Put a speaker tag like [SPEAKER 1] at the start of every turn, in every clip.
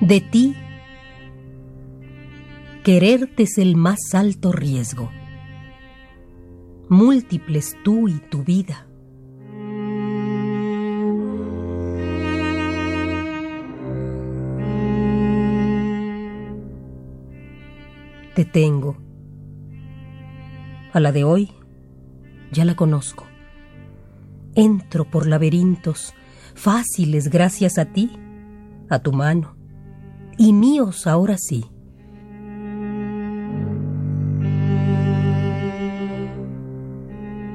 [SPEAKER 1] De ti, quererte es el más alto riesgo. Múltiples tú y tu vida. Te tengo. A la de hoy ya la conozco. Entro por laberintos fáciles gracias a ti, a tu mano, y míos ahora sí.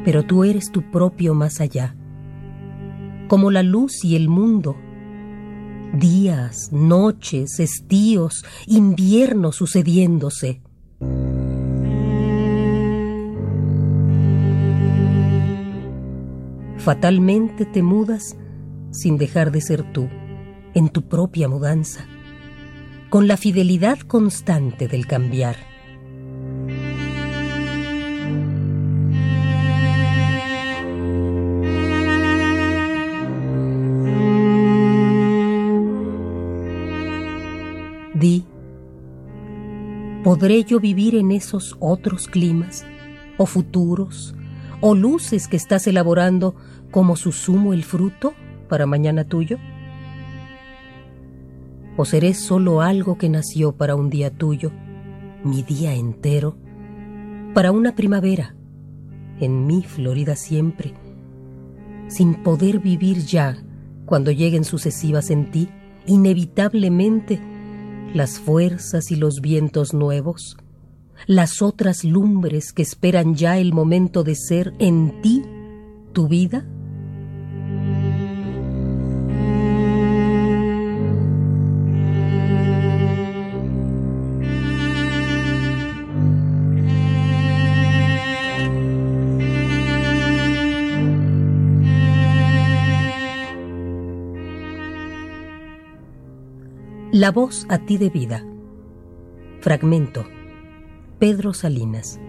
[SPEAKER 1] Pero tú eres tu propio más allá, como la luz y el mundo. Días, noches, estíos, inviernos sucediéndose fatalmente te mudas sin dejar de ser tú, en tu propia mudanza, con la fidelidad constante del cambiar. Di, ¿podré yo vivir en esos otros climas o futuros o luces que estás elaborando como su sumo el fruto para mañana tuyo? ¿O seré solo algo que nació para un día tuyo, mi día entero, para una primavera, en mi Florida siempre, sin poder vivir ya cuando lleguen sucesivas en ti, inevitablemente, las fuerzas y los vientos nuevos? las otras lumbres que esperan ya el momento de ser en ti tu vida? La voz a ti de vida. Fragmento. Pedro Salinas.